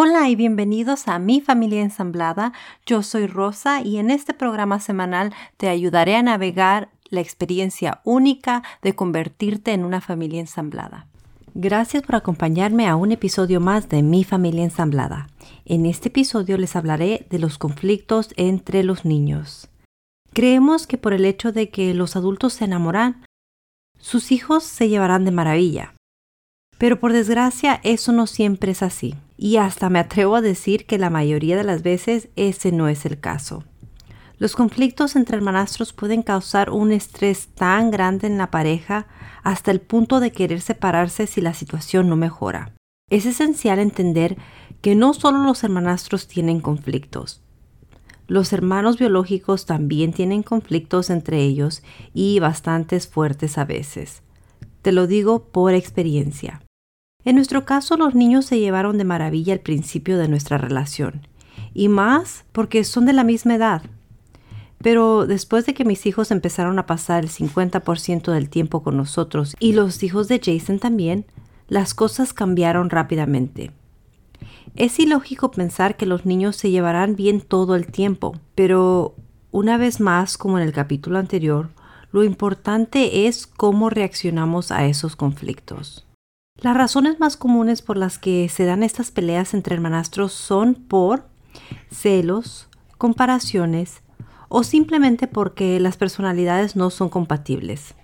Hola y bienvenidos a Mi Familia Ensamblada. Yo soy Rosa y en este programa semanal te ayudaré a navegar la experiencia única de convertirte en una familia ensamblada. Gracias por acompañarme a un episodio más de Mi Familia Ensamblada. En este episodio les hablaré de los conflictos entre los niños. Creemos que por el hecho de que los adultos se enamoran, sus hijos se llevarán de maravilla. Pero por desgracia eso no siempre es así. Y hasta me atrevo a decir que la mayoría de las veces ese no es el caso. Los conflictos entre hermanastros pueden causar un estrés tan grande en la pareja hasta el punto de querer separarse si la situación no mejora. Es esencial entender que no solo los hermanastros tienen conflictos. Los hermanos biológicos también tienen conflictos entre ellos y bastantes fuertes a veces. Te lo digo por experiencia. En nuestro caso, los niños se llevaron de maravilla al principio de nuestra relación, y más porque son de la misma edad. Pero después de que mis hijos empezaron a pasar el 50% del tiempo con nosotros y los hijos de Jason también, las cosas cambiaron rápidamente. Es ilógico pensar que los niños se llevarán bien todo el tiempo, pero una vez más, como en el capítulo anterior, lo importante es cómo reaccionamos a esos conflictos. Las razones más comunes por las que se dan estas peleas entre hermanastros son por celos, comparaciones, o simplemente porque las personalidades no son compatibles.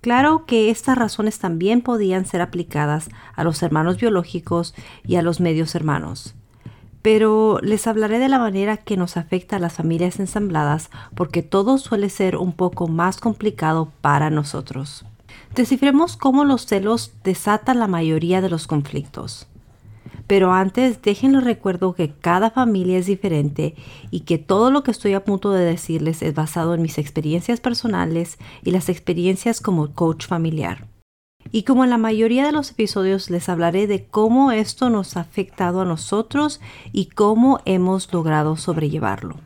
Claro que estas razones también podían ser aplicadas a los hermanos biológicos y a los medios hermanos. Pero les hablaré de la manera que nos afecta a las familias ensambladas porque todo suele ser un poco más complicado para nosotros. Descifremos cómo los celos desatan la mayoría de los conflictos. Pero antes déjenlo recuerdo que cada familia es diferente y que todo lo que estoy a punto de decirles es basado en mis experiencias personales y las experiencias como coach familiar. Y como en la mayoría de los episodios les hablaré de cómo esto nos ha afectado a nosotros y cómo hemos logrado sobrellevarlo.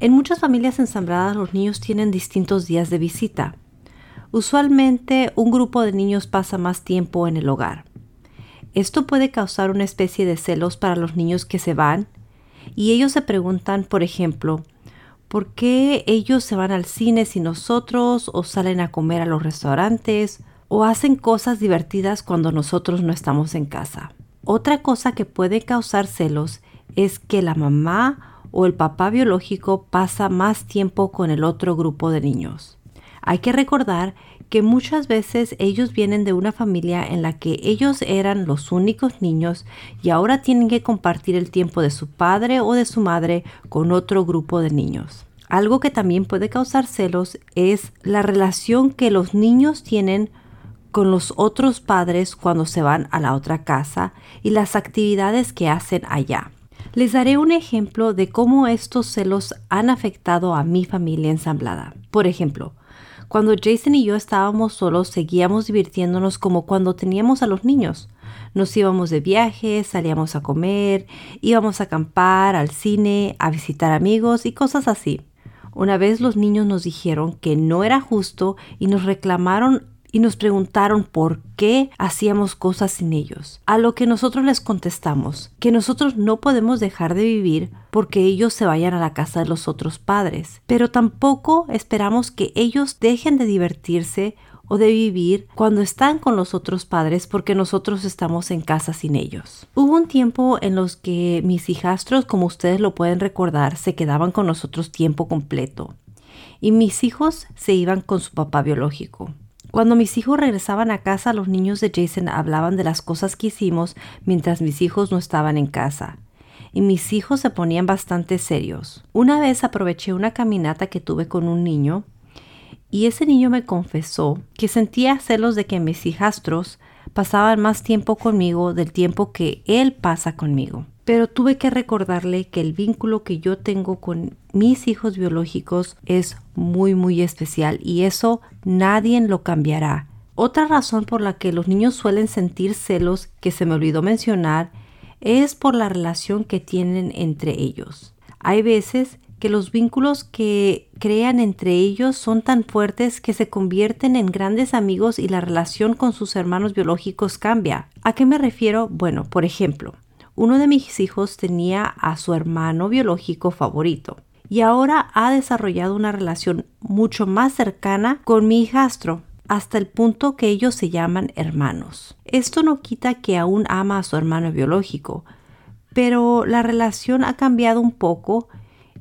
En muchas familias ensambladas los niños tienen distintos días de visita. Usualmente un grupo de niños pasa más tiempo en el hogar. Esto puede causar una especie de celos para los niños que se van y ellos se preguntan, por ejemplo, ¿por qué ellos se van al cine sin nosotros o salen a comer a los restaurantes o hacen cosas divertidas cuando nosotros no estamos en casa? Otra cosa que puede causar celos es que la mamá o el papá biológico pasa más tiempo con el otro grupo de niños. Hay que recordar que muchas veces ellos vienen de una familia en la que ellos eran los únicos niños y ahora tienen que compartir el tiempo de su padre o de su madre con otro grupo de niños. Algo que también puede causar celos es la relación que los niños tienen con los otros padres cuando se van a la otra casa y las actividades que hacen allá. Les daré un ejemplo de cómo estos celos han afectado a mi familia ensamblada. Por ejemplo, cuando Jason y yo estábamos solos, seguíamos divirtiéndonos como cuando teníamos a los niños. Nos íbamos de viaje, salíamos a comer, íbamos a acampar, al cine, a visitar amigos y cosas así. Una vez los niños nos dijeron que no era justo y nos reclamaron y nos preguntaron por qué hacíamos cosas sin ellos. A lo que nosotros les contestamos que nosotros no podemos dejar de vivir porque ellos se vayan a la casa de los otros padres, pero tampoco esperamos que ellos dejen de divertirse o de vivir cuando están con los otros padres porque nosotros estamos en casa sin ellos. Hubo un tiempo en los que mis hijastros, como ustedes lo pueden recordar, se quedaban con nosotros tiempo completo y mis hijos se iban con su papá biológico. Cuando mis hijos regresaban a casa, los niños de Jason hablaban de las cosas que hicimos mientras mis hijos no estaban en casa. Y mis hijos se ponían bastante serios. Una vez aproveché una caminata que tuve con un niño y ese niño me confesó que sentía celos de que mis hijastros pasaban más tiempo conmigo del tiempo que él pasa conmigo pero tuve que recordarle que el vínculo que yo tengo con mis hijos biológicos es muy muy especial y eso nadie lo cambiará. Otra razón por la que los niños suelen sentir celos que se me olvidó mencionar es por la relación que tienen entre ellos. Hay veces que los vínculos que crean entre ellos son tan fuertes que se convierten en grandes amigos y la relación con sus hermanos biológicos cambia. ¿A qué me refiero? Bueno, por ejemplo, uno de mis hijos tenía a su hermano biológico favorito y ahora ha desarrollado una relación mucho más cercana con mi hijastro hasta el punto que ellos se llaman hermanos. Esto no quita que aún ama a su hermano biológico, pero la relación ha cambiado un poco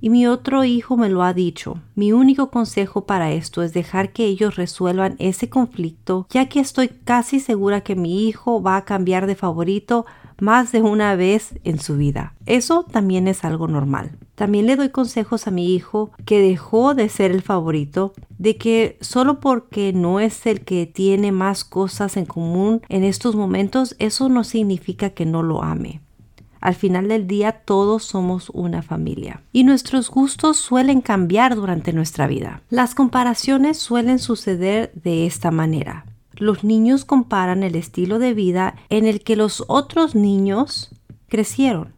y mi otro hijo me lo ha dicho. Mi único consejo para esto es dejar que ellos resuelvan ese conflicto, ya que estoy casi segura que mi hijo va a cambiar de favorito más de una vez en su vida. Eso también es algo normal. También le doy consejos a mi hijo que dejó de ser el favorito, de que solo porque no es el que tiene más cosas en común en estos momentos, eso no significa que no lo ame. Al final del día todos somos una familia y nuestros gustos suelen cambiar durante nuestra vida. Las comparaciones suelen suceder de esta manera. Los niños comparan el estilo de vida en el que los otros niños crecieron.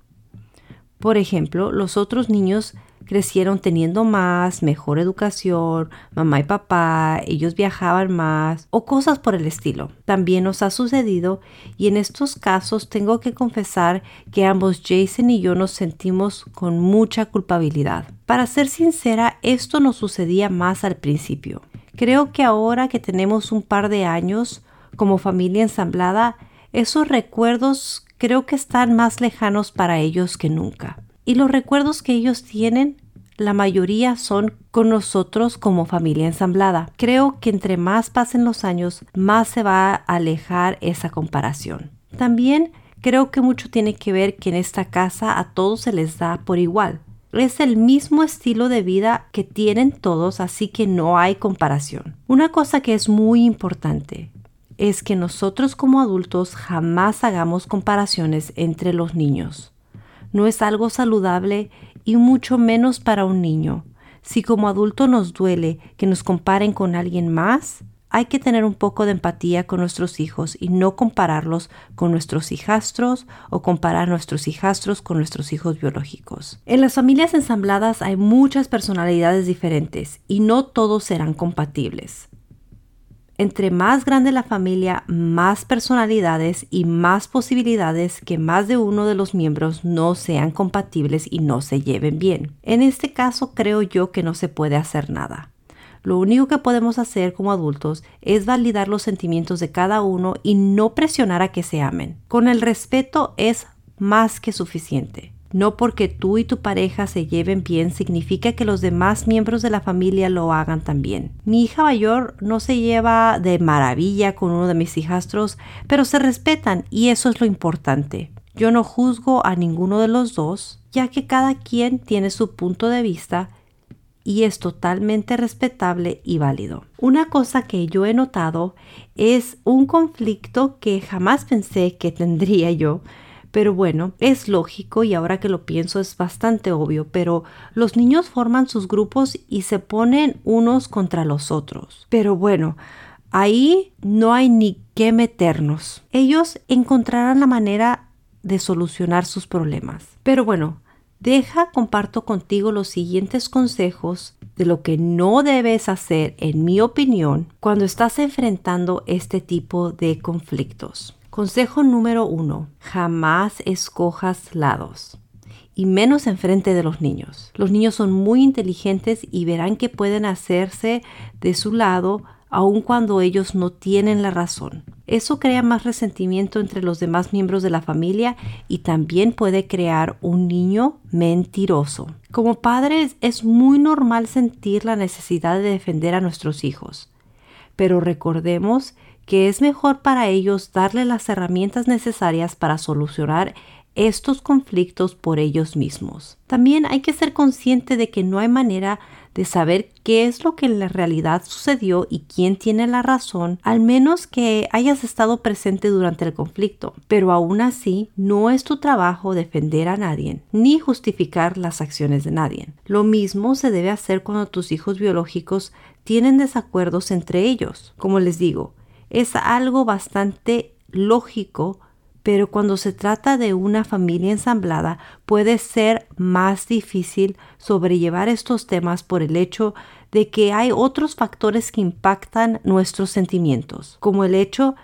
Por ejemplo, los otros niños crecieron teniendo más, mejor educación, mamá y papá, ellos viajaban más o cosas por el estilo. También nos ha sucedido y en estos casos tengo que confesar que ambos Jason y yo nos sentimos con mucha culpabilidad. Para ser sincera, esto nos sucedía más al principio. Creo que ahora que tenemos un par de años como familia ensamblada, esos recuerdos creo que están más lejanos para ellos que nunca. Y los recuerdos que ellos tienen, la mayoría son con nosotros como familia ensamblada. Creo que entre más pasen los años, más se va a alejar esa comparación. También creo que mucho tiene que ver que en esta casa a todos se les da por igual. Es el mismo estilo de vida que tienen todos, así que no hay comparación. Una cosa que es muy importante es que nosotros como adultos jamás hagamos comparaciones entre los niños no es algo saludable y mucho menos para un niño. Si como adulto nos duele que nos comparen con alguien más, hay que tener un poco de empatía con nuestros hijos y no compararlos con nuestros hijastros o comparar nuestros hijastros con nuestros hijos biológicos. En las familias ensambladas hay muchas personalidades diferentes y no todos serán compatibles. Entre más grande la familia, más personalidades y más posibilidades que más de uno de los miembros no sean compatibles y no se lleven bien. En este caso creo yo que no se puede hacer nada. Lo único que podemos hacer como adultos es validar los sentimientos de cada uno y no presionar a que se amen. Con el respeto es más que suficiente. No porque tú y tu pareja se lleven bien significa que los demás miembros de la familia lo hagan también. Mi hija mayor no se lleva de maravilla con uno de mis hijastros, pero se respetan y eso es lo importante. Yo no juzgo a ninguno de los dos, ya que cada quien tiene su punto de vista y es totalmente respetable y válido. Una cosa que yo he notado es un conflicto que jamás pensé que tendría yo pero bueno, es lógico y ahora que lo pienso es bastante obvio, pero los niños forman sus grupos y se ponen unos contra los otros. Pero bueno, ahí no hay ni qué meternos. Ellos encontrarán la manera de solucionar sus problemas. Pero bueno, deja comparto contigo los siguientes consejos de lo que no debes hacer, en mi opinión, cuando estás enfrentando este tipo de conflictos. Consejo número uno, jamás escojas lados y menos enfrente de los niños. Los niños son muy inteligentes y verán que pueden hacerse de su lado aun cuando ellos no tienen la razón. Eso crea más resentimiento entre los demás miembros de la familia y también puede crear un niño mentiroso. Como padres es muy normal sentir la necesidad de defender a nuestros hijos, pero recordemos que es mejor para ellos darle las herramientas necesarias para solucionar estos conflictos por ellos mismos. También hay que ser consciente de que no hay manera de saber qué es lo que en la realidad sucedió y quién tiene la razón, al menos que hayas estado presente durante el conflicto. Pero aún así, no es tu trabajo defender a nadie, ni justificar las acciones de nadie. Lo mismo se debe hacer cuando tus hijos biológicos tienen desacuerdos entre ellos. Como les digo, es algo bastante lógico pero cuando se trata de una familia ensamblada puede ser más difícil sobrellevar estos temas por el hecho de que hay otros factores que impactan nuestros sentimientos, como el hecho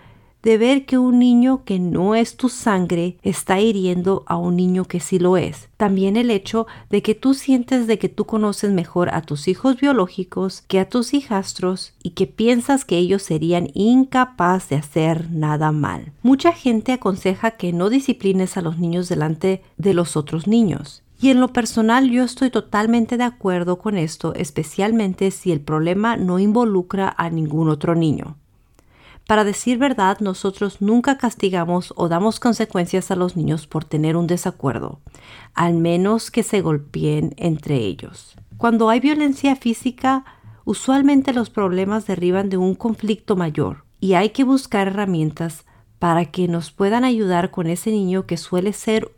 de ver que un niño que no es tu sangre está hiriendo a un niño que sí lo es. También el hecho de que tú sientes de que tú conoces mejor a tus hijos biológicos que a tus hijastros y que piensas que ellos serían incapaz de hacer nada mal. Mucha gente aconseja que no disciplines a los niños delante de los otros niños. Y en lo personal yo estoy totalmente de acuerdo con esto, especialmente si el problema no involucra a ningún otro niño. Para decir verdad, nosotros nunca castigamos o damos consecuencias a los niños por tener un desacuerdo, al menos que se golpeen entre ellos. Cuando hay violencia física, usualmente los problemas derivan de un conflicto mayor y hay que buscar herramientas para que nos puedan ayudar con ese niño que suele ser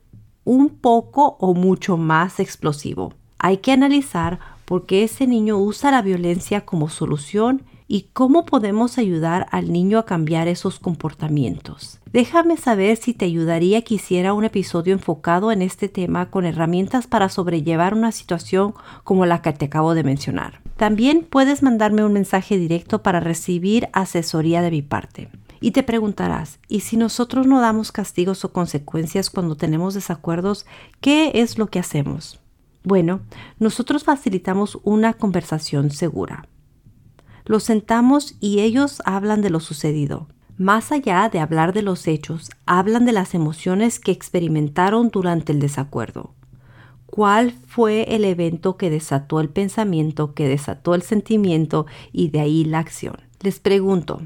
un poco o mucho más explosivo. Hay que analizar por qué ese niño usa la violencia como solución y cómo podemos ayudar al niño a cambiar esos comportamientos. Déjame saber si te ayudaría que hiciera un episodio enfocado en este tema con herramientas para sobrellevar una situación como la que te acabo de mencionar. También puedes mandarme un mensaje directo para recibir asesoría de mi parte. Y te preguntarás, ¿y si nosotros no damos castigos o consecuencias cuando tenemos desacuerdos, qué es lo que hacemos? Bueno, nosotros facilitamos una conversación segura. Los sentamos y ellos hablan de lo sucedido. Más allá de hablar de los hechos, hablan de las emociones que experimentaron durante el desacuerdo. ¿Cuál fue el evento que desató el pensamiento, que desató el sentimiento y de ahí la acción? Les pregunto,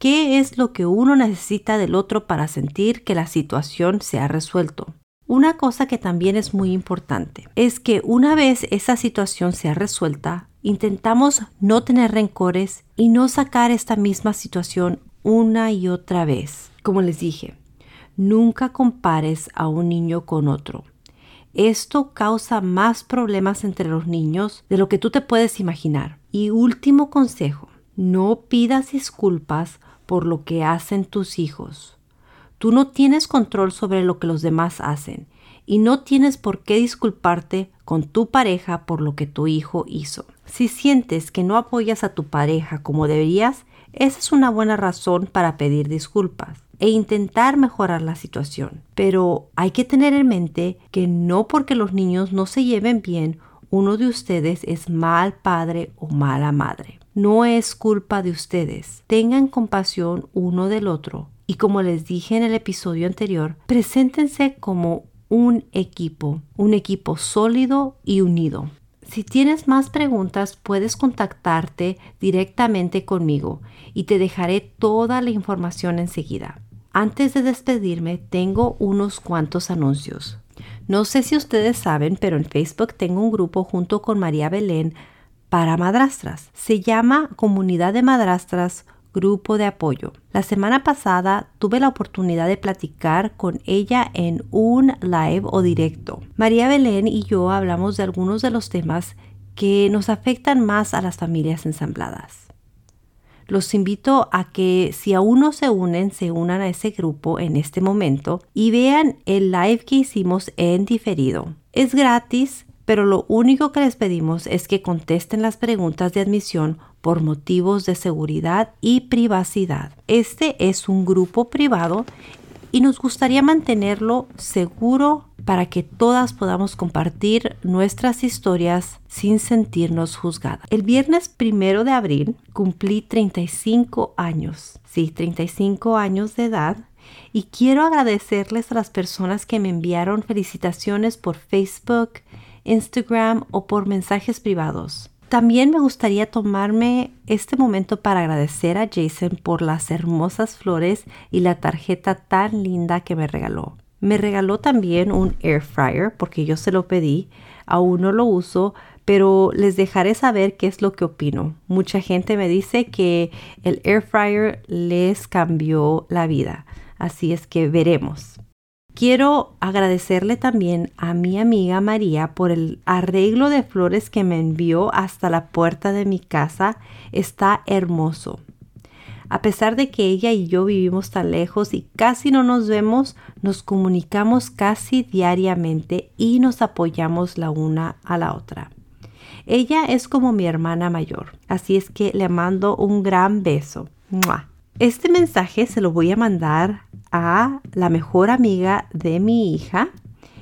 ¿qué es lo que uno necesita del otro para sentir que la situación se ha resuelto? Una cosa que también es muy importante es que una vez esa situación sea resuelta, intentamos no tener rencores y no sacar esta misma situación una y otra vez. Como les dije, nunca compares a un niño con otro. Esto causa más problemas entre los niños de lo que tú te puedes imaginar. Y último consejo, no pidas disculpas por lo que hacen tus hijos. Tú no tienes control sobre lo que los demás hacen y no tienes por qué disculparte con tu pareja por lo que tu hijo hizo. Si sientes que no apoyas a tu pareja como deberías, esa es una buena razón para pedir disculpas e intentar mejorar la situación. Pero hay que tener en mente que no porque los niños no se lleven bien, uno de ustedes es mal padre o mala madre. No es culpa de ustedes. Tengan compasión uno del otro y como les dije en el episodio anterior, preséntense como un equipo, un equipo sólido y unido. Si tienes más preguntas, puedes contactarte directamente conmigo y te dejaré toda la información enseguida. Antes de despedirme, tengo unos cuantos anuncios. No sé si ustedes saben, pero en Facebook tengo un grupo junto con María Belén para madrastras. Se llama Comunidad de Madrastras grupo de apoyo. La semana pasada tuve la oportunidad de platicar con ella en un live o directo. María Belén y yo hablamos de algunos de los temas que nos afectan más a las familias ensambladas. Los invito a que si aún no se unen, se unan a ese grupo en este momento y vean el live que hicimos en diferido. Es gratis, pero lo único que les pedimos es que contesten las preguntas de admisión por motivos de seguridad y privacidad. Este es un grupo privado y nos gustaría mantenerlo seguro para que todas podamos compartir nuestras historias sin sentirnos juzgadas. El viernes primero de abril cumplí 35 años, sí, 35 años de edad, y quiero agradecerles a las personas que me enviaron felicitaciones por Facebook, Instagram o por mensajes privados. También me gustaría tomarme este momento para agradecer a Jason por las hermosas flores y la tarjeta tan linda que me regaló. Me regaló también un air fryer porque yo se lo pedí. Aún no lo uso, pero les dejaré saber qué es lo que opino. Mucha gente me dice que el air fryer les cambió la vida. Así es que veremos. Quiero agradecerle también a mi amiga María por el arreglo de flores que me envió hasta la puerta de mi casa. Está hermoso. A pesar de que ella y yo vivimos tan lejos y casi no nos vemos, nos comunicamos casi diariamente y nos apoyamos la una a la otra. Ella es como mi hermana mayor, así es que le mando un gran beso. Este mensaje se lo voy a mandar a la mejor amiga de mi hija.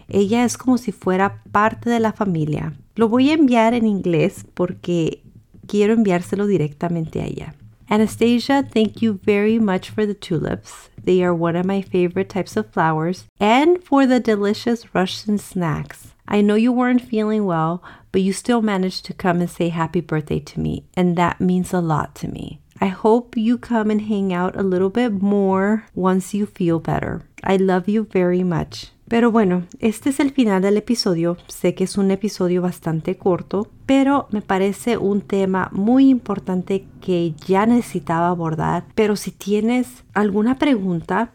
Ella es como si fuera parte de la familia. Lo voy a enviar en inglés porque quiero enviárselo directamente a ella. Anastasia, thank you very much for the tulips. They are one of my favorite types of flowers, and for the delicious Russian snacks. I know you weren't feeling well, but you still managed to come and say happy birthday to me, and that means a lot to me. I hope you come and hang out a little bit more once you feel better. I love you very much. Pero bueno, este es el final del episodio. Sé que es un episodio bastante corto, pero me parece un tema muy importante que ya necesitaba abordar. Pero si tienes alguna pregunta,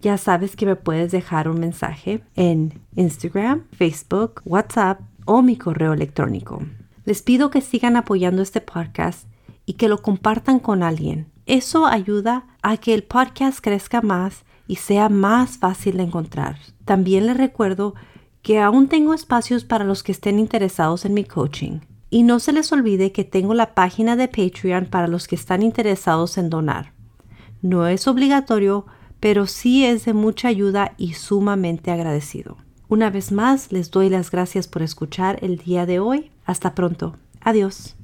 ya sabes que me puedes dejar un mensaje en Instagram, Facebook, WhatsApp o mi correo electrónico. Les pido que sigan apoyando este podcast y que lo compartan con alguien. Eso ayuda a que el podcast crezca más y sea más fácil de encontrar. También les recuerdo que aún tengo espacios para los que estén interesados en mi coaching. Y no se les olvide que tengo la página de Patreon para los que están interesados en donar. No es obligatorio, pero sí es de mucha ayuda y sumamente agradecido. Una vez más, les doy las gracias por escuchar el día de hoy. Hasta pronto. Adiós.